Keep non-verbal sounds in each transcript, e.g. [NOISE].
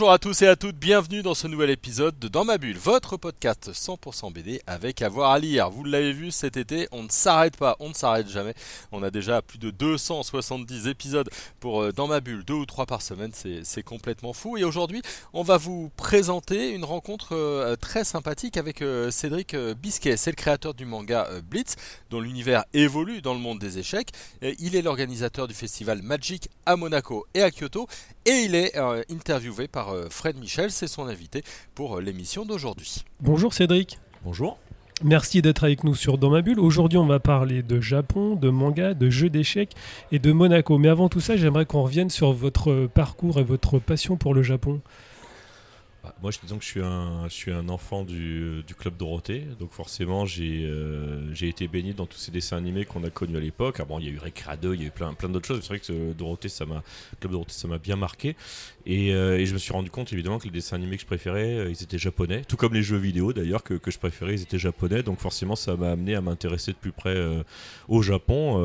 Bonjour à tous et à toutes, bienvenue dans ce nouvel épisode de Dans ma bulle, votre podcast 100% BD avec avoir à lire. Vous l'avez vu cet été, on ne s'arrête pas, on ne s'arrête jamais. On a déjà plus de 270 épisodes pour euh, Dans ma bulle, deux ou trois par semaine, c'est complètement fou. Et aujourd'hui, on va vous présenter une rencontre euh, très sympathique avec euh, Cédric Bisquet. C'est le créateur du manga Blitz, dont l'univers évolue dans le monde des échecs. Il est l'organisateur du festival Magic à Monaco et à Kyoto. Et il est interviewé par euh, Fred Michel, c'est son invité pour euh, l'émission d'aujourd'hui. Bonjour Cédric. Bonjour. Merci d'être avec nous sur Dans ma bulle. Aujourd'hui, on va parler de Japon, de manga, de jeux d'échecs et de Monaco. Mais avant tout ça, j'aimerais qu'on revienne sur votre parcours et votre passion pour le Japon. Moi, je disons que je suis un, enfant du, Club Dorothée, donc forcément, j'ai euh, été baigné dans tous ces dessins animés qu'on a connus à l'époque. Ah bon, il y a eu Recra 2, il y a eu plein, d'autres choses. C'est vrai que Dorothée, ça m'a, Club Dorothée, ça m'a bien marqué. Et, euh, et, je me suis rendu compte, évidemment, que les dessins animés que je préférais, euh, ils étaient japonais. Tout comme les jeux vidéo, d'ailleurs, que, je préférais, ils étaient japonais. Donc forcément, ça m'a amené à m'intéresser de plus près au Japon,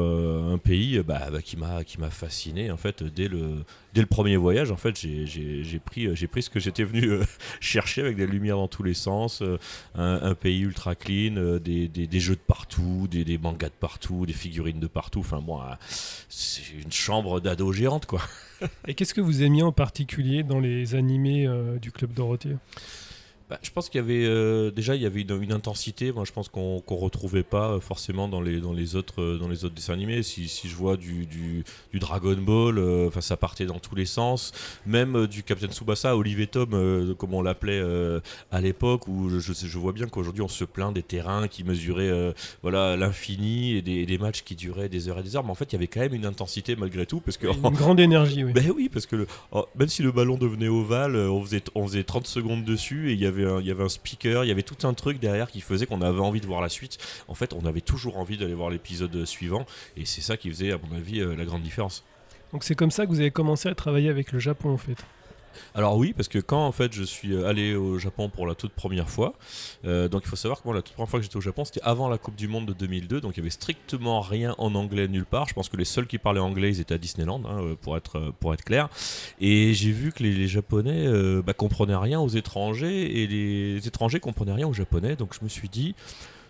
un pays bah, bah, qui m'a fasciné, en fait, dès le, premier voyage. En fait, j'ai pris ce que j'étais venu chercher avec des lumières dans tous les sens, euh, un, pays ultra clean, euh, des, jeux de partout, des, des, mangas de partout, des figurines de partout. Enfin, moi, c'est une chambre d'ado géante, quoi. Et qu'est-ce que vous aimiez en particulier dans les animés euh, du Club Dorothée? Bah, je pense qu'il y avait euh, déjà il y avait une, intensité. Moi, je pense qu'on ne retrouvait pas euh, forcément dans les dans les autres euh, dans les autres dessins animés. Si, si je vois du, du, du Dragon Ball, enfin ça partait dans tous les sens. Même du Captain Tsubasa, Olivier Tom, comme on l'appelait à l'époque, où je, je, vois bien qu'aujourd'hui on se plaint des terrains qui mesuraient voilà l'infini et des, des, matchs qui duraient des heures et des heures. Mais en fait, il y avait quand même une intensité malgré tout, parce que une grande énergie. Oui. [LAUGHS] Ben oui, parce que le, oh, même si le ballon devenait ovale, on faisait on faisait 30 secondes dessus et il y avait il y avait un speaker, il y avait tout un truc derrière qui faisait qu'on avait envie de voir la suite. En fait, on avait toujours envie d'aller voir l'épisode suivant, et c'est ça qui faisait, à mon avis, euh, la grande différence. Donc c'est comme ça que vous avez commencé à travailler avec le Japon, en fait alors oui, parce que quand en fait je suis euh, allé au Japon pour la toute première fois, euh, donc il faut savoir que moi la toute première fois que j'étais au Japon c'était avant la Coupe du Monde de 2002, donc il y avait strictement rien en anglais nulle part. Je pense que les seuls qui parlaient anglais ils étaient à Disneyland, hein, euh, pour être clair. Et j'ai vu que les, Japonais bah, comprenaient rien aux étrangers et les étrangers comprenaient rien aux Japonais, donc je me suis dit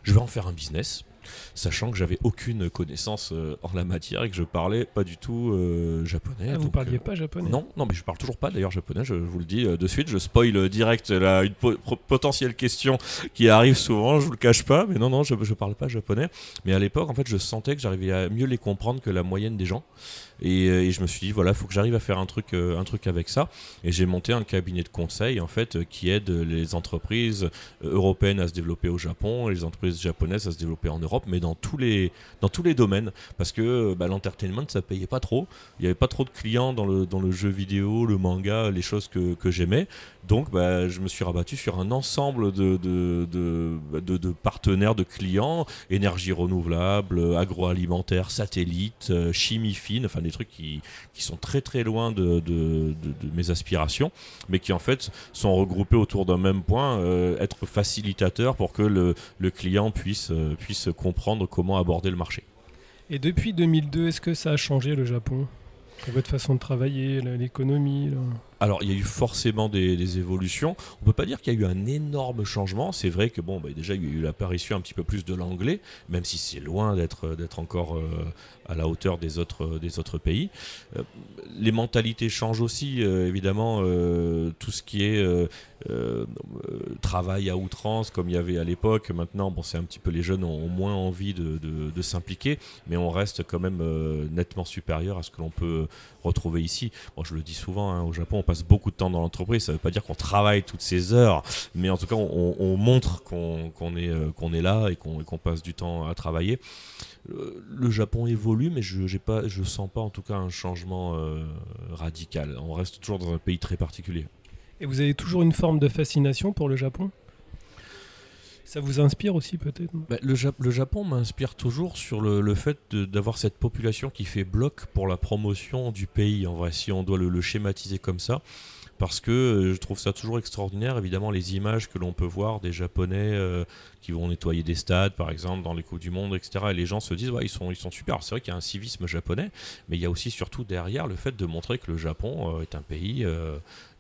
je vais en faire un business sachant que j'avais aucune connaissance euh, en la matière et que je parlais pas du tout euh, japonais. Ah, vous parliez euh, pas japonais? Non, non, mais je parle toujours pas d'ailleurs japonais. Je, vous le dis de suite, je spoil direct la, une potentielle question qui arrive souvent. Je vous le cache pas, mais non, non, je, je parle pas japonais. Mais à l'époque, en fait, je sentais que j'arrivais à mieux les comprendre que la moyenne des gens. Et, je me suis dit voilà, il faut que j'arrive à faire un truc, un truc avec ça. Et j'ai monté un cabinet de conseil en fait qui aide les entreprises européennes à se développer au Japon, et les entreprises japonaises à se développer en Europe, mais dans tous les, dans tous les domaines. Parce que bah, l'entertainment, ça payait pas trop. Il n'y avait pas trop de clients dans le, dans le jeu vidéo, le manga, les choses que, que j'aimais. Donc, bah, je me suis rabattu sur un ensemble de, de, de, partenaires, de clients, énergie renouvelable, agroalimentaire, satellite, euh, chimie fine, des trucs qui, sont très très loin de, mes aspirations, mais qui en fait sont regroupés autour d'un même point, euh, être facilitateur pour que le, le client puisse, euh, puisse comprendre comment aborder le marché. Et depuis 2002, est-ce que ça a changé le Japon? Votre façon de travailler, l'économie alors, il y a eu forcément des, évolutions. On peut pas dire qu'il y a eu un énorme changement. C'est vrai que bon, bah, déjà, il y a eu l'apparition un petit peu plus de l'anglais, même si c'est loin d'être d'être encore euh, à la hauteur des autres autres pays. Euh, les mentalités changent aussi, euh, évidemment. tout ce qui est travail à outrance, comme il y avait à l'époque. Maintenant, bon, c'est un petit peu les jeunes ont, moins envie de, s'impliquer, mais on reste quand même nettement supérieur à ce que l'on peut retrouver ici. Bon, je le dis souvent, hein, au Japon, on passe beaucoup de temps dans l'entreprise. Ça ne veut pas dire qu'on travaille toutes ces heures, mais en tout cas, on, montre qu'on est, euh, qu'on est là et qu'on passe du temps à travailler. Le, Japon évolue, mais je ne sens pas en tout cas un changement euh, radical. On reste toujours dans un pays très particulier. Et vous avez toujours une forme de fascination pour le Japon? Ça vous inspire aussi peut-être? Bah, le, Jap- le Japon m'inspire toujours sur le, fait d'avoir cette population qui fait bloc pour la promotion du pays, en vrai, si on doit le, schématiser comme ça. Parce que euh, je trouve ça toujours extraordinaire, évidemment, les images que l'on peut voir des Japonais euh, qui vont nettoyer des stades, par exemple, dans les Coupes du Monde, etc. Et les gens se disent, ouais, ils sont, ils sont super. C'est vrai qu'il y a un civisme japonais, mais il y a aussi surtout derrière le fait de montrer que le Japon euh, est un pays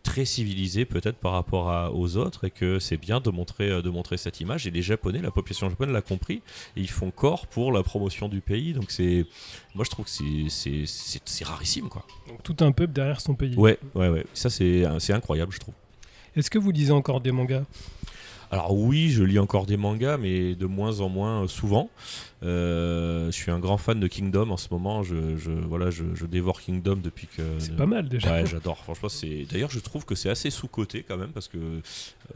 très civilisé peut-être par rapport à- aux autres et que c'est bien de montrer, euh, de montrer cette image. Et les Japonais, la population japonaise l'a compris et ils font corps pour la promotion du pays. Donc c'est, moi je trouve que c'est, rarissime quoi. Donc tout un peuple derrière son pays. Ouais, ouais, ouais. Ça c'est, c'est incroyable je trouve. Est-ce que vous lisez encore des mangas? Alors oui, je lis encore des mangas, mais de moins en moins euh, souvent. Euh, je suis un grand fan de Kingdom en ce moment. Je, je- voilà, je, je dévore Kingdom depuis que. C'est pas mal déjà. Ouais, j'adore. Franchement, c'est. D'ailleurs, je trouve que c'est assez sous coté quand même parce que, euh,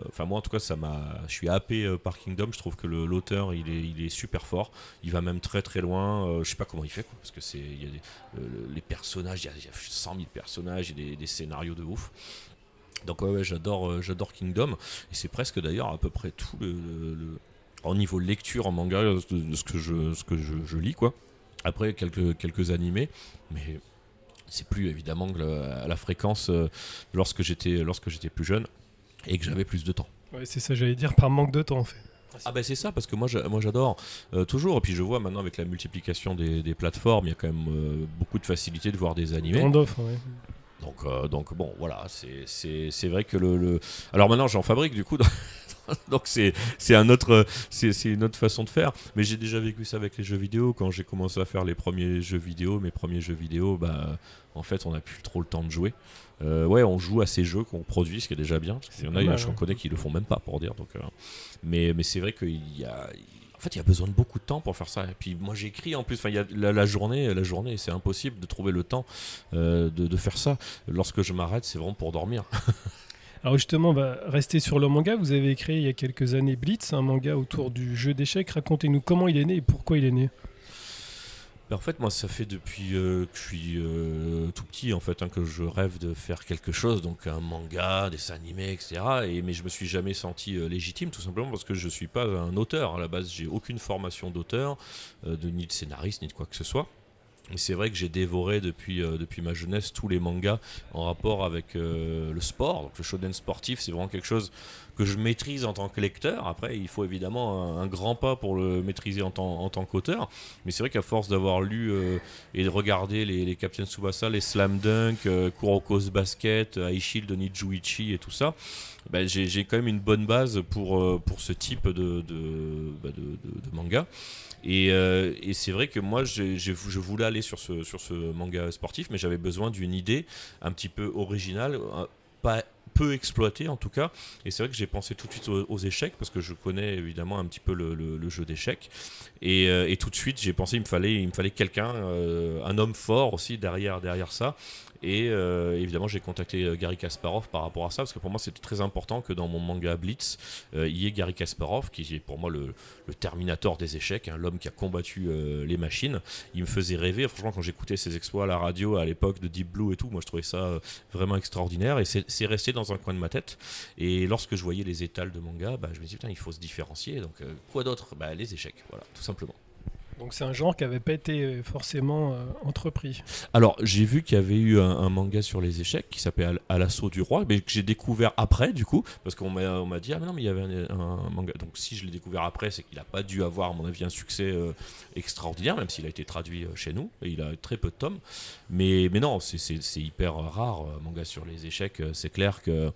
enfin moi en tout cas, ça m'a. Je suis happé par Kingdom. Je trouve que le- l'auteur, il est, il est super fort. Il va même très très loin. Je sais pas comment il fait quoi, parce que c'est, il y a des- les personnages, il y, a, il y a 100 000 personnages, et des, des scénarios de ouf. Donc ouais, ouais, j'adore, euh, j'adore Kingdom. Et c'est presque d'ailleurs à peu près tout le, le- le- en niveau lecture en manga de, de ce que je, ce que je, je lis quoi. Après quelques quelques animés, mais c'est plus évidemment à la fréquence euh, lorsque j'étais lorsque j'étais plus jeune et que j'avais plus de temps. Ouais, c'est ça, j'allais dire par manque de temps en fait. Ah ben c'est ça parce que moi j'a- moi j'adore euh, toujours et puis je vois maintenant avec la multiplication des, des plateformes il y a quand même euh, beaucoup de facilité de voir des animés. Grande offre, ouais. Donc, euh, donc bon, voilà, c'est- vrai que le, le- Alors maintenant, j'en fabrique du coup, [LAUGHS] donc c'est un autre, c'est une autre façon de faire. Mais j'ai déjà vécu ça avec les jeux vidéo. Quand j'ai commencé à faire les premiers jeux vidéo, mes premiers jeux vidéo, bah, en fait, on n'a plus trop le temps de jouer. Euh, ouais, on joue à ces jeux qu'on produit, ce qui est déjà bien. Parce qu'il y en a, j'en connais qui le font même pas, pour dire. Donc, euh, mais mais c'est vrai qu'il y a. En fait, il y a besoin de beaucoup de temps pour faire ça. Et puis moi, j'écris en plus. Enfin, il y a la, journée, la journée, c'est impossible de trouver le temps euh, de, faire ça. Lorsque je m'arrête, c'est vraiment pour dormir. [LAUGHS] Alors justement, on va rester sur le manga. Vous avez créé il y a quelques années Blitz, un manga autour du jeu d'échecs. Racontez-nous comment il est né et pourquoi il est né. En fait, moi, ça fait depuis euh, que je suis euh, tout petit en fait hein, que je rêve de faire quelque chose, donc un manga, des animés, etc. Et mais je me suis jamais senti euh, légitime, tout simplement parce que je suis pas un auteur à la base. J'ai aucune formation d'auteur, de ni de scénariste ni de quoi que ce soit. Mais c'est vrai que j'ai dévoré depuis, euh, depuis ma jeunesse tous les mangas en rapport avec euh, le sport. Donc le shonen sportif, c'est vraiment quelque chose que je maîtrise en tant que lecteur. Après, il faut évidemment un, grand pas pour le maîtriser en tant, qu'auteur. Mais c'est vrai qu'à force d'avoir lu euh, et de regarder les, Captain Tsubasa, les Slam Dunk, Kuroko's Basket, High Shield, Nijuichi et tout ça, ben, j'ai quand même une bonne base pour, pour ce type de, de, bah, de- de- de manga. Et, euh, et c'est vrai que moi, je voulais aller sur ce, manga sportif, mais j'avais besoin d'une idée un petit peu originale, euh, pas peu exploitée en tout cas. Et c'est vrai que j'ai pensé tout de suite aux, échecs, parce que je connais évidemment un petit peu le, jeu d'échecs. Et, euh, et tout de suite, j'ai pensé il me fallait, quelqu'un, un homme fort aussi derrière, derrière ça. Et euh, évidemment, j'ai contacté euh, Gary Kasparov par rapport à ça, parce que pour moi, c'était très important que dans mon manga Blitz, euh, il y ait Gary Kasparov, qui est pour moi le, Terminator des échecs, hein, l'homme qui a combattu les machines. Il me faisait rêver. Franchement, quand j'écoutais ses exploits à la radio à l'époque de Deep Blue et tout, moi je trouvais ça vraiment extraordinaire. Et c'est resté dans un coin de ma tête. Et lorsque je voyais les étals de manga, bah, je me disais, putain, il faut se différencier. Donc, quoi d'autre? Bah, Les échecs, voilà, tout simplement. Donc c'est un genre qui n'avait pas été euh, forcément euh, entrepris. Alors, j'ai vu qu'il y avait eu un, manga sur les échecs qui s'appelait À- l'assaut du roi, mais que j'ai découvert après, du coup, parce qu'on m'a dit, ah mais non, mais il y avait un, manga. Donc, si je l'ai découvert après, c'est qu'il n'a pas dû avoir, à mon avis, un succès euh, extraordinaire, même s'il a été traduit chez nous, et il a très peu de tomes. Mais, mais non, c'est- hyper rare, manga sur les échecs. C'est clair que.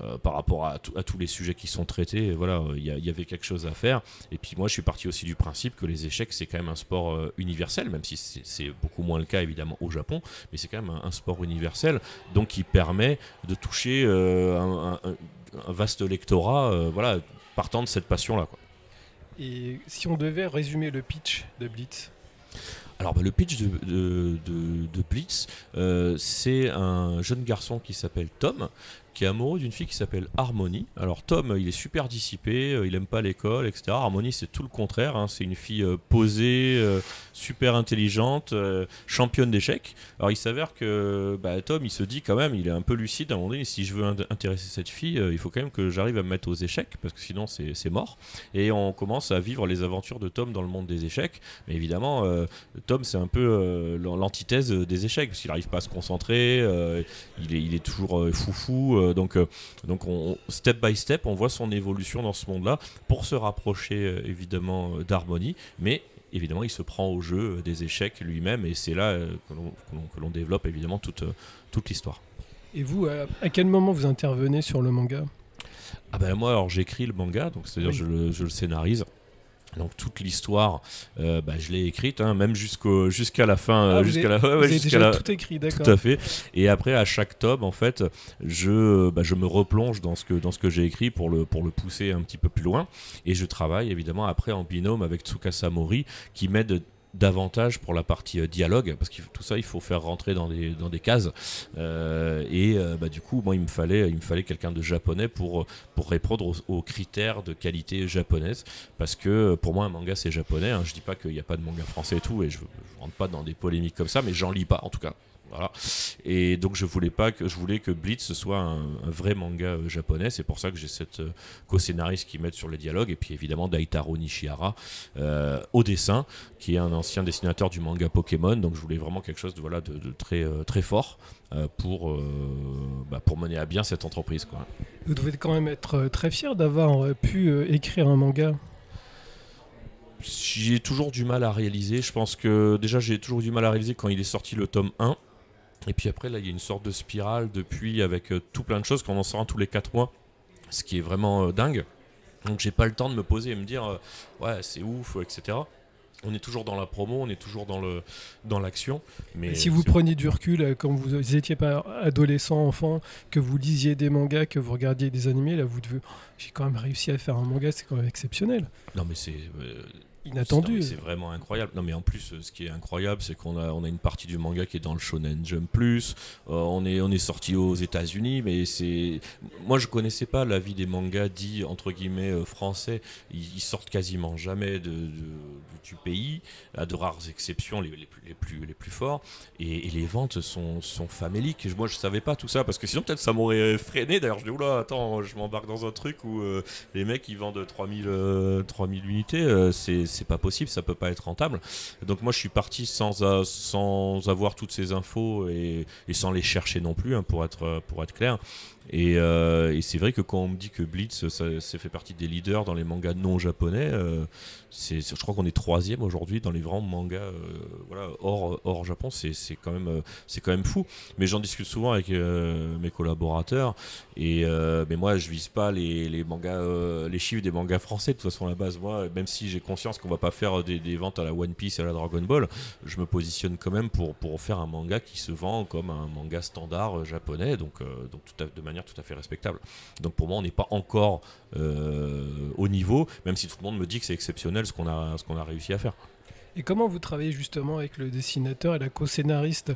Euh, par rapport à, tous les sujets qui sont traités, voilà, euh, il y, avait quelque chose à faire. Et puis moi, je suis parti aussi du principe que les échecs, c'est quand même un sport euh, universel, même si c'est beaucoup moins le cas évidemment au Japon, mais c'est quand même un, un sport universel, donc qui permet de toucher euh, un, un- un vaste lectorat, voilà, partant de cette passion-là. Et si on devait résumer le pitch de Blitz, Alors bah, le pitch de, de- de- de Blitz, euh, c'est un jeune garçon qui s'appelle Tom, qui est amoureux d'une fille qui s'appelle Harmony. Alors Tom, il est super dissipé, euh, il aime pas l'école, etc. Harmony, c'est tout le contraire. hein. C'est une fille euh, posée, euh, super intelligente, championne d'échecs. Alors il s'avère que bah, Tom, il se dit quand même, il est un peu lucide à un moment donné. Si je veux int- intéresser cette fille, il faut quand même que j'arrive à me mettre aux échecs, parce que sinon c'est mort. Et on commence à vivre les aventures de Tom dans le monde des échecs. Mais évidemment, Tom, c'est un peu l'an- l'antithèse des échecs, parce qu'il n'arrive pas à se concentrer, il, est, il est toujours foufou. Euh, donc, euh, donc on, step by step, on voit son évolution dans ce monde-là pour se rapprocher euh, évidemment d'Harmonie. Mais évidemment, il se prend au jeu des échecs lui-même, et c'est là que l'on- développe évidemment toute, toute l'histoire. Et vous, à, quel moment vous intervenez sur le manga? Ah ben moi alors j'écris le manga, donc c'est-à-dire Oui. je, le, je le scénarise. Donc toute l'histoire, euh, bah, je l'ai écrite, hein, même jusqu'au jusqu'à la fin, euh, Ah, vous jusqu'à la, ouais, Vous ouais, avez jusqu'à déjà la- tout écrit, d'accord. tout à fait. Et après, à chaque tome, en fait, je, bah, je me replonge dans ce que, dans ce que j'ai écrit pour le, pour le pousser un petit peu plus loin. Et je travaille évidemment après en binôme avec Tsukasa Mori qui m'aide davantage pour la partie euh, dialogue parce que tout ça il faut faire rentrer dans des, dans des cases Euh, et euh, bah, du coup moi il me fallait fallait quelqu'un de japonais pour pour répondre aux, critères de qualité japonaise parce que pour moi un manga c'est japonais hein. je dis pas qu'il n'y a pas de manga français et tout et je, je rentre pas dans des polémiques comme ça mais j'en lis pas en tout cas voilà. Et donc je voulais pas que je voulais que Blitz soit un, un vrai manga euh, japonais. C'est pour ça que j'ai cette euh, co-scénariste qui m'aide sur les dialogues et puis évidemment Daitaro Nishihara euh, au dessin, qui est un ancien dessinateur du manga Pokémon. Donc je voulais vraiment quelque chose de voilà de, de très très fort pour euh, bah, pour mener à bien cette entreprise quoi. Vous devez quand même être très fier d'avoir pu euh, écrire un manga. J'ai toujours du mal à réaliser. Je pense que déjà j'ai toujours du mal à réaliser quand il est sorti le tome 1. Et puis après là il y a une sorte de spirale depuis avec euh, tout plein de choses qu'on en sort un tous les 4 mois. Ce qui est vraiment euh, dingue. Donc j'ai pas le temps de me poser et me dire euh, ouais c'est ouf etc. On est toujours dans la promo, on est toujours dans le dans l'action. Mais Et si vous preniez du recul, quand vous étiez pas adolescent, enfant, que vous lisiez des mangas, que vous regardiez des animés, là vous devez. Oh, J'ai quand même réussi à faire un manga, c'est quand même exceptionnel. non mais c'est C'est vraiment incroyable. Non, mais en plus, ce qui est incroyable, c'est qu'on a, on a une partie du manga qui est dans le Shonen Jump Plus. Euh, on est, on est sorti aux États-Unis, mais c'est. Moi, je connaissais pas la vie des mangas dits entre guillemets euh, français. Ils, sortent quasiment jamais du pays, à de rares exceptions, les, plus, les plus, les plus forts. Et, les ventes sont, faméliques. Moi, je savais pas tout ça parce que sinon, peut-être ça m'aurait freiné. D'ailleurs, je dis oula, attends, je m'embarque dans un truc où euh, les mecs ils vendent 3000, euh, 3000 unités, c'est c'est pas possible, ça peut pas être rentable. Donc moi je suis parti sans, a- sans avoir toutes ces infos et, sans les chercher non plus, hein, pour, être, pour être clair. Et, euh, et c'est vrai que quand on me dit que Blitz ça, fait partie des leaders dans les mangas non japonais, euh, c'est, je crois qu'on est troisième aujourd'hui dans les vrais mangas euh, voilà, hors, hors Japon, c'est, quand même, quand même fou. Mais j'en discute souvent avec mes collaborateurs. Et mais moi, je vise pas les, les mangas, les chiffres des mangas français. De toute façon, à la base, moi, même si j'ai conscience qu'on va pas faire des, ventes à la One Piece et à la Dragon Ball, je me positionne quand même pour, pour faire un manga qui se vend comme un manga standard japonais, donc, donc de manière tout à fait respectable. Donc pour moi, on n'est pas encore euh, au niveau, même si tout le monde me dit que c'est exceptionnel ce qu'on a, ce qu'on a réussi à faire. Et comment vous travaillez justement avec le dessinateur et la co-scénariste?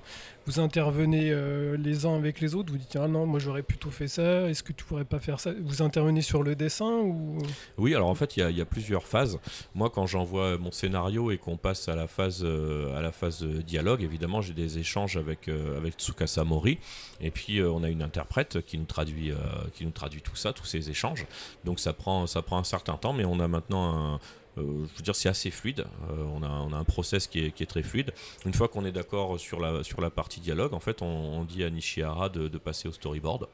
Vous intervenez euh, les uns avec les autres Vous dites ah non, moi j'aurais plutôt fait ça. Est-ce que tu pourrais pas faire ça? Vous intervenez sur le dessin ou? Oui, alors en fait, il y a- plusieurs phases. Moi, quand j'envoie mon scénario et qu'on passe à la phase, euh, à la phase euh, dialogue, évidemment, j'ai des échanges avec, euh, avec Tsukasa Mori. Et puis, on a une interprète qui nous, traduit, qui nous traduit tout ça, tous ces échanges. Donc, ça prend, ça prend un certain temps, mais on a maintenant un. Euh, je veux dire, c'est assez fluide. Euh, on, a, un process qui est, très fluide. Une fois qu'on est d'accord sur la, partie dialogue, en fait, on, dit à Nishihara de, passer au storyboard.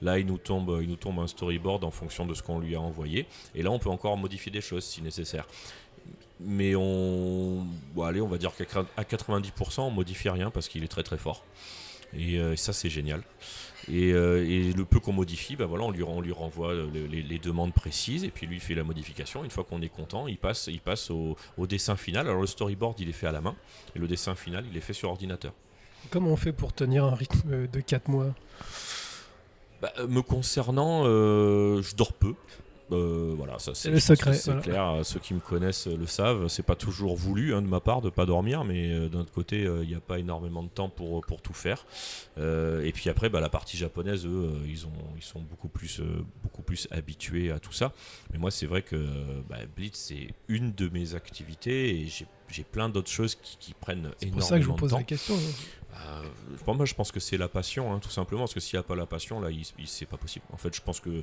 Là, il nous, tombe, il nous tombe un storyboard en fonction de ce qu'on lui a envoyé. Et là, on peut encore modifier des choses si nécessaire. Mais on, allez, on va dire qu'à à 90%, on modifie rien parce qu'il est très très fort. Et euh, ça, c'est génial. Et, euh, et le peu qu'on modifie, bah voilà, on, lui, on lui renvoie le- les, les demandes précises et puis lui fait la modification. Une fois qu'on est content, il passe, il passe au, au dessin final. Alors le storyboard, il est fait à la main et le dessin final, il est fait sur ordinateur. comment on fait pour tenir un rythme euh, de 4 mois? Bah, euh, me concernant, euh, je dors peu. Euh, voilà, ça C'est le secret, C'est voilà. clair. euh, Ceux qui me connaissent euh, le savent. C'est pas toujours voulu hein, de ma part de pas dormir, mais euh, d'un autre côté, euh, il n'y a pas énormément de temps pour pour tout faire. Euh, et puis après, bah, la partie japonaise, eux, euh, ils ont ils sont beaucoup plus euh, beaucoup plus habitués à tout ça. Mais moi, c'est vrai que euh, bah, Blitz c'est une de mes activités et j'ai plein d'autres choses qui, qui prennent C'est énormément pour ça que je vous de pose temps. la question. Euh, pour moi, je pense que c'est la passion, hein, tout simplement. Parce que s'il n'y a pas la passion, là, c'est pas possible. En fait, je pense que euh,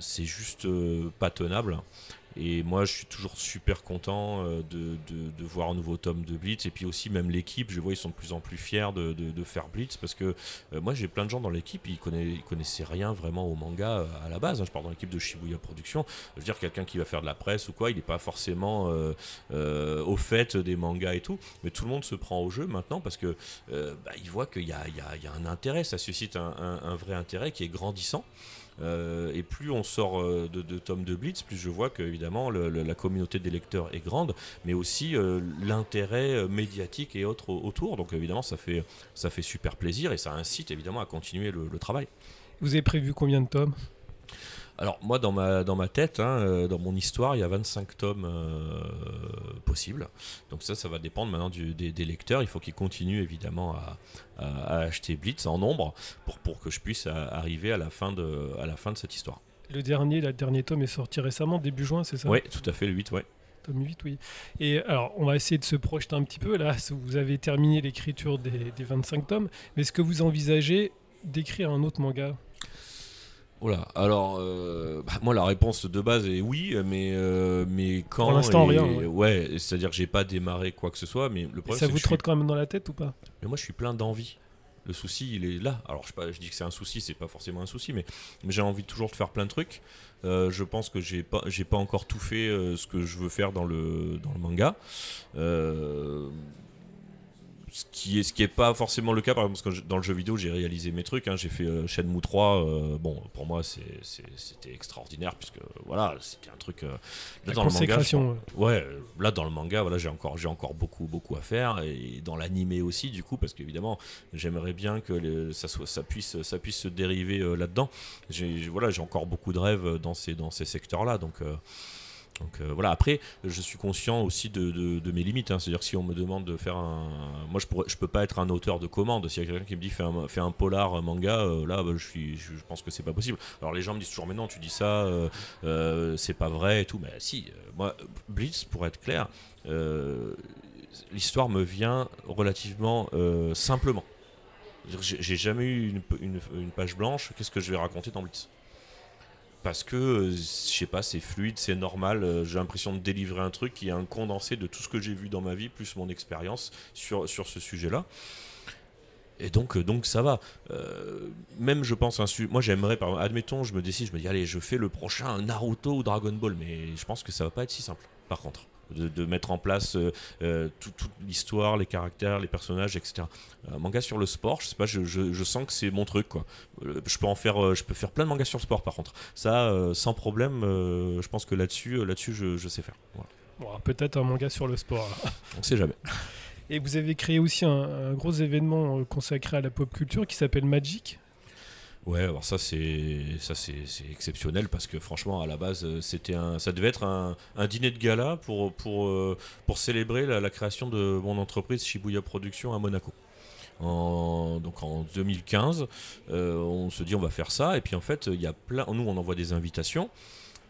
c'est juste euh, pas tenable. Et moi, je suis toujours super content euh, de, de- voir un nouveau tome de Blitz. Et puis aussi, même l'équipe, je vois, ils sont de plus en plus fiers de, de- faire Blitz. Parce que euh, moi, j'ai plein de gens dans l'équipe, ils, connaissent, ils connaissaient rien vraiment au manga euh, à la base. hein. Je parle dans l'équipe de Shibuya Productions. Je veux dire, quelqu'un qui va faire de la presse ou quoi, il n'est pas forcément au fait des mangas et tout. Mais tout le monde se prend au jeu maintenant parce que bah, il voit qu'il y y y a un intérêt, ça suscite un- un vrai intérêt qui est grandissant. Euh, et plus on sort euh, de, de tomes de Blitz, plus je vois que évidemment la communauté des lecteurs est grande, mais aussi euh, l'intérêt médiatique et autres au- autour. Donc évidemment ça fait, ça fait super plaisir et ça incite évidemment à continuer le, le travail. Vous avez prévu combien de tomes? Alors moi dans ma, dans ma tête, hein, euh, dans mon histoire, il y a 25 tomes euh, possibles. Donc ça, ça va dépendre maintenant du- des, des lecteurs. Il faut qu'ils continuent évidemment à, à- à acheter Blitz en nombre pour, pour que je puisse à- arriver à la, fin de, à la fin de cette histoire. Le dernier, le dernier tome est sorti récemment, début juin, c'est ça? Oui, tout à fait, le 8, ouais. Tome 8, oui. Et alors, on va essayer de se projeter un petit peu. Là, vous avez terminé l'écriture des, des 25 tomes. Mais est-ce que vous envisagez d'écrire un autre manga? Voilà, alors euh, bah, moi la réponse de base est oui, mais, euh, mais quand Pour l'instant, et- rien, ouais. Ouais, c'est-à-dire que j'ai pas démarré quoi que ce soit, mais le Et problème Ça vous suis trotte quand même dans la tête ou pas? Mais moi, je suis plein d'envie. Le souci, il est là. Alors, je, sais pas, je dis que c'est un souci, c'est pas forcément un souci, mais, mais j'ai envie toujours de faire plein de trucs. Euh, je pense que j'ai pas, j'ai pas encore tout fait ce que je veux faire dans le, dans le manga. Euh, ce qui est ce qui est pas forcément le cas par exemple parce que dans le jeu vidéo j'ai réalisé mes trucs hein. j'ai fait euh, Shenmue 3 euh, bon pour moi c'était extraordinaire puisque voilà c'était un truc euh, là, La dans le manga, ouais. Euh, là dans le manga, voilà, j'ai encore, j'ai encore beaucoup, beaucoup à faire et dans l'animé aussi, du coup, parce qu'évidemment, j'aimerais bien que ça soit, ça puisse, ça puisse se dériver euh, là-dedans. J'ai, j'ai- voilà, j'ai encore beaucoup de rêves dans ces, dans ces secteurs-là, donc. Donc euh, voilà, après, je suis conscient aussi de, mes limites. hein. C'est-à-dire si on me demande de faire un. Moi, je, je peux pas être un auteur de commande. S'il y a quelqu'un qui me dit fais un, polar manga, euh, là, bah, je, suis, je, pense que c'est pas possible. Alors les gens me disent toujours mais non, tu dis ça, euh, c'est pas vrai et tout. Mais si, moi, Blitz, pour être clair, l'histoire me vient relativement simplement. J'ai jamais eu une- une page blanche. Qu'est-ce que je vais raconter dans Blitz? Parce que euh, je sais pas, c'est fluide, c'est normal. euh, J'ai l'impression de délivrer un truc qui est un condensé de tout ce que j'ai vu dans ma vie, plus mon expérience sur, ce sujet-là. Et donc, euh, ça va. Même, je pense, un moi j'aimerais, par admettons, je me décide, je me dis, allez, je fais le prochain Naruto ou Dragon Ball, mais je pense que ça va pas être si simple, par contre. De, de mettre en place euh, euh, tout- toute l'histoire, les caractères, les personnages, etc. Un manga sur le sport, je sais pas, je, je- je sens que c'est mon truc, quoi. Euh, je peux en faire, euh, je peux faire plein de mangas sur le sport, par contre. Ça, euh, sans problème, euh, je pense que là-dessus, euh, là-dessus, je, je sais faire. Voilà. Bon, Peut-être un manga sur le sport. alors. [LAUGHS] On sait jamais. Et vous avez créé aussi un, un gros événement euh, consacré à la pop culture qui s'appelle Magic. Ouais, alors ça c'est ça c'est exceptionnel parce que franchement à la base euh, c'était un ça devait être un, un dîner de gala pour pour euh, pour célébrer la, création de mon entreprise Shibuya Productions à Monaco. Donc en 2015, euh, on se dit on va faire ça. Et puis en fait il y a plein nous on envoie des invitations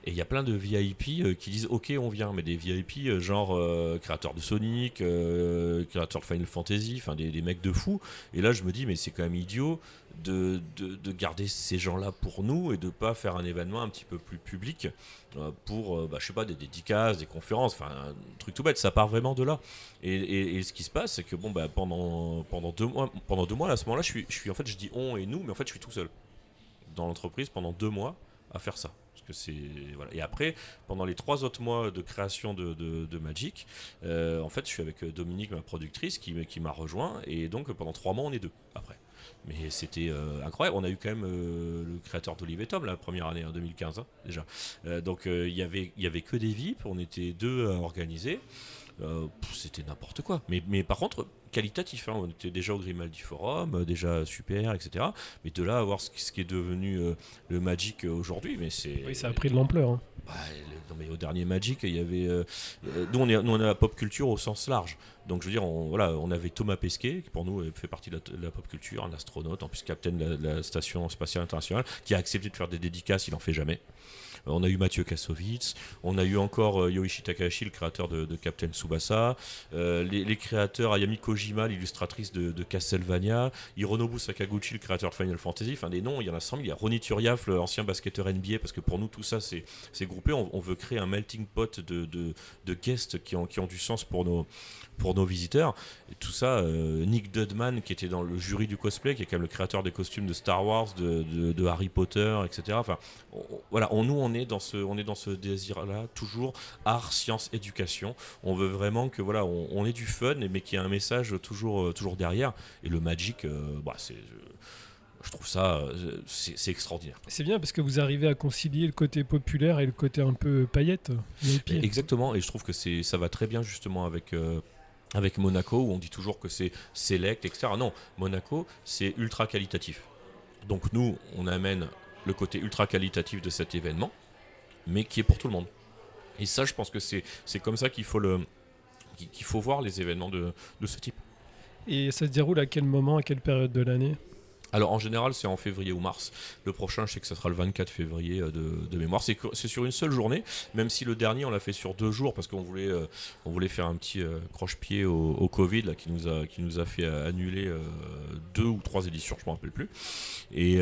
et il y a plein de VIP qui disent ok on vient. Mais des VIP genre euh, créateurs de Sonic, euh, créateurs de Final Fantasy, enfin des, des mecs de fou. Et là je me dis mais c'est quand même idiot de, de, de garder ces gens-là pour nous et de pas faire un événement un petit peu plus public euh, pour, euh, bah, je sais pas, des dédicaces, des conférences, enfin un truc tout bête, ça part vraiment de là. Et, et- ce qui se passe, c'est que bon, bah, pendant, pendant deux mois, pendant deux mois, à ce moment-là, je suis, je suis, en fait, je dis on et nous, mais en fait, je suis tout seul dans l'entreprise pendant deux mois à faire ça. Que voilà. Et après, pendant les trois autres mois de création de, de- Magic, euh, en fait, je suis avec Dominique, ma productrice, qui, qui m'a rejoint, et donc pendant trois mois, on est deux après. Mais c'était euh, incroyable. On a eu quand même euh, le créateur d'Olive et Tom la première année, en 2015 hein, déjà. Euh, donc il y avait y avait que des VIP. On était deux à organiser. c'était n'importe quoi. Mais par contre, qualitatif. hein. On était déjà au Grimaldi Forum, euh, déjà super, etc. Mais de là à voir ce, qui- ce qui est devenu euh, le Magic euh, aujourd'hui, mais c'est. Oui, ça a pris de l'ampleur. hein. Bah, le- non, mais au dernier Magic, il y avait. euh, nous, on est, nous, on est la pop culture au sens large. Donc, je veux dire, on, voilà, on avait Thomas Pesquet, qui pour nous fait partie de la, de la pop culture, un astronaute, en plus capitaine de la, de la station spatiale internationale, qui a accepté de faire des dédicaces, il en fait jamais. On a eu Mathieu Kassovitz, on a eu encore euh, Yoichi Takahashi, le créateur de, Captain Tsubasa, euh, les, créateurs Ayami Kojima, l'illustratrice de, Castlevania, Hironobu Sakaguchi, le créateur de Final Fantasy, enfin des noms, il y en a 100 000. Il y a Ronny Turiaf, l'ancien basketteur NBA, parce que pour nous tout ça c'est groupé, on, veut créer un melting pot de, guests qui ont, du sens pour nos, visiteurs. Et tout ça, euh, Nick Dudman, qui était dans le jury du cosplay, qui est quand même le créateur des costumes de Star Wars, de, Harry Potter, etc. Enfin, voilà, nous on est dans ce, on est dans ce désir-là, toujours art, science, éducation. On veut vraiment que voilà, on, on ait du fun, mais qu'il y ait un message toujours, euh, toujours derrière. Et le Magic, euh, bah, c'est, je, trouve ça, euh, c'est extraordinaire. C'est bien parce que vous arrivez à concilier le côté populaire et le côté un peu paillette. Exactement, et je trouve que c'est, ça va très bien justement avec, euh, avec Monaco, où on dit toujours que c'est select, etc. Non, Monaco, c'est ultra qualitatif. Donc nous, on amène le côté ultra qualitatif de cet événement, mais qui est pour tout le monde. Et ça, je pense que c'est, comme ça qu'il faut, faut voir les événements de, de ce type. Et ça se déroule à quel moment, à quelle période de l'année? Alors en général, c'est en février ou mars. Le prochain, je sais que ça sera le 24 février euh, de, de mémoire. C'est c'est sur une seule journée, même si le dernier, on l'a fait sur deux jours parce qu'on voulait, euh, on voulait faire un petit euh, croche-pied au, Covid là, qui, nous a, qui nous a fait euh, annuler deux ou trois éditions, je ne me rappelle plus. Et,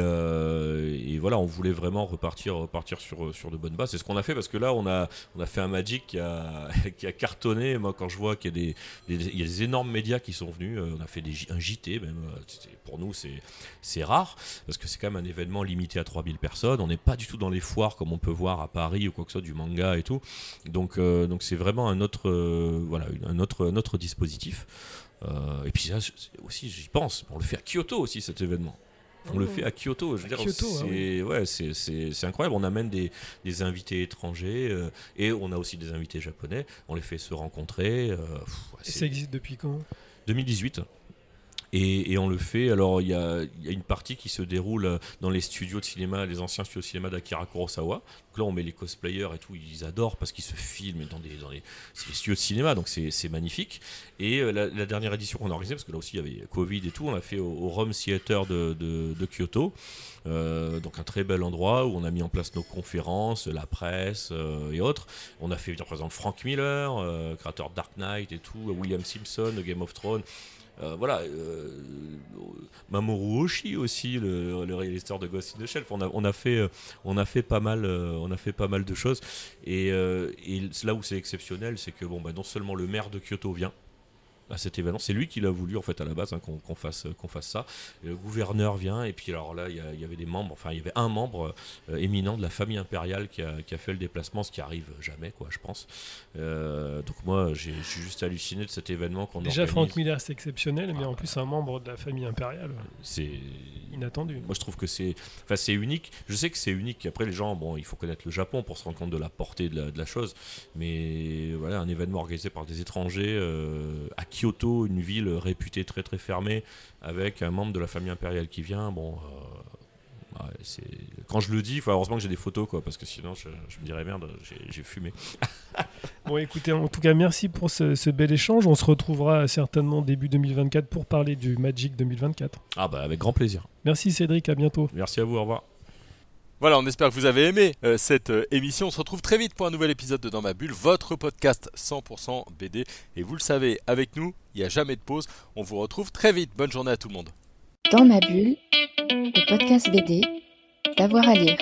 voilà, on voulait vraiment repartir, repartir sur, sur de bonnes bases. C'est ce qu'on a fait parce que là, on a, on a fait un Magic qui a, [LAUGHS] qui a cartonné. Moi, quand je vois qu'il y a des, des- il y a des énormes médias qui sont venus, on a fait des, un JT même. Pour nous, c'est c'est rare parce que c'est quand même un événement limité à 3000 personnes. On n'est pas du tout dans les foires comme on peut voir à Paris ou quoi que ce soit, du manga et tout. Donc euh, donc c'est vraiment un autre, euh, voilà, un autre, un autre dispositif. Euh, et puis c'est aussi, j'y pense, on le fait à Kyoto aussi cet événement. On le fait à Kyoto. Je veux À dire, ah c'est ouais, incroyable. On amène des, des invités étrangers euh, et on a aussi des invités japonais. On les fait se rencontrer. euh, pff, Et ça existe depuis quand? 2018. Et, on le fait, alors il y a, une partie qui se déroule dans les studios de cinéma, les anciens studios de cinéma d'Akira Kurosawa. Donc là on met les cosplayers et tout, ils adorent parce qu'ils se filment dans les, studios de cinéma, donc c'est magnifique. Et euh, la, dernière édition qu'on a organisée, parce que là aussi il y avait Covid et tout, on l'a fait au, au Rome Theater de, Kyoto. Euh, donc un très bel endroit où on a mis en place nos conférences, la presse euh, et autres. On a fait par exemple Frank Miller, créateur de Dark Knight et tout, William Simpson Game of Thrones. Euh, voilà, euh, Mamoru Oshii aussi, le, réalisateur de Ghost in the Shelf. On a, on a fait, euh, on a fait pas mal, on a fait pas mal de choses. Et, là où c'est exceptionnel, c'est que bon, bah, non seulement le maire de Kyoto vient à cet événement, c'est lui qui l'a voulu en fait à la base hein, qu'on fasse, qu'on fasse ça. Le gouverneur vient et puis alors là il y, avait des membres, enfin il y avait un membre euh, éminent de la famille impériale qui a, qui a fait le déplacement, ce qui arrive jamais quoi, je pense. Euh, donc moi j'ai- juste halluciné de cet événement qu'on Déjà, organise. Frank Miller, c'est exceptionnel, mais Ah, en plus, un membre de la famille impériale, C'est inattendu. Moi, je trouve que c'est, enfin, c'est unique. Je sais que c'est unique. Après, les gens, bon, il faut connaître le Japon pour se rendre compte de la portée de la, de la chose. Mais voilà, un événement organisé par des étrangers euh, à Kyoto, une ville réputée très très fermée, avec un membre de la famille impériale qui vient. Bon, euh, ouais, c'est quand je le dis, heureusement que j'ai des photos, quoi, parce que sinon, je, je me dirais merde, j'ai, j'ai fumé. [LAUGHS] Bon, écoutez, en tout cas, merci pour ce, ce bel échange. On se retrouvera certainement début 2024 pour parler du Magic 2024. Ah bah, avec grand plaisir. Merci Cédric, à bientôt. Merci à vous. Au revoir. Voilà, on espère que vous avez aimé euh, cette euh, émission. On se retrouve très vite pour un nouvel épisode de Dans ma bulle, votre podcast 100% BD. Et vous le savez, avec nous, il n'y a jamais de pause. On vous retrouve très vite. Bonne journée à tout le monde. Dans ma bulle, le podcast BD, d'avoir à lire.